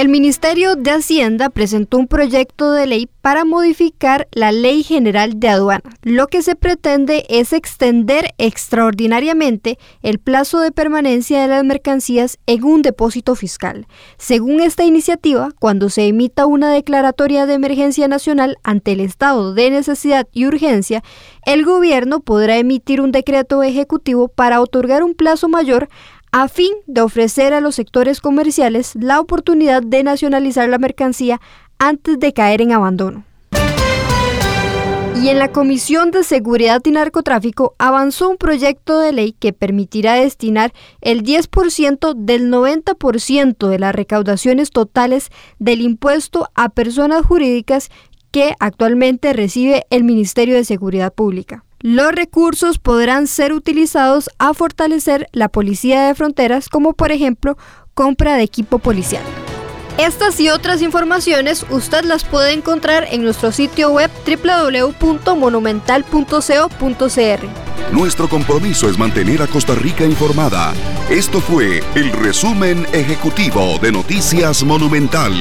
El Ministerio de Hacienda presentó un proyecto de ley para modificar la Ley General de Aduanas. Lo que se pretende es extender extraordinariamente el plazo de permanencia de las mercancías en un depósito fiscal. Según esta iniciativa, cuando se emita una declaratoria de emergencia nacional ante el estado de necesidad y urgencia, el gobierno podrá emitir un decreto ejecutivo para otorgar un plazo mayor a fin de ofrecer a los sectores comerciales la oportunidad de nacionalizar la mercancía antes de caer en abandono. Y en la Comisión de Seguridad y Narcotráfico avanzó un proyecto de ley que permitirá destinar el 10% del 90% de las recaudaciones totales del impuesto a personas jurídicas que actualmente recibe el Ministerio de Seguridad Pública. Los recursos podrán ser utilizados a fortalecer la policía de fronteras, como por ejemplo compra de equipo policial. Estas y otras informaciones usted las puede encontrar en nuestro sitio web www.monumental.co.cr. Nuestro compromiso es mantener a Costa Rica informada. Esto fue el resumen ejecutivo de Noticias Monumental.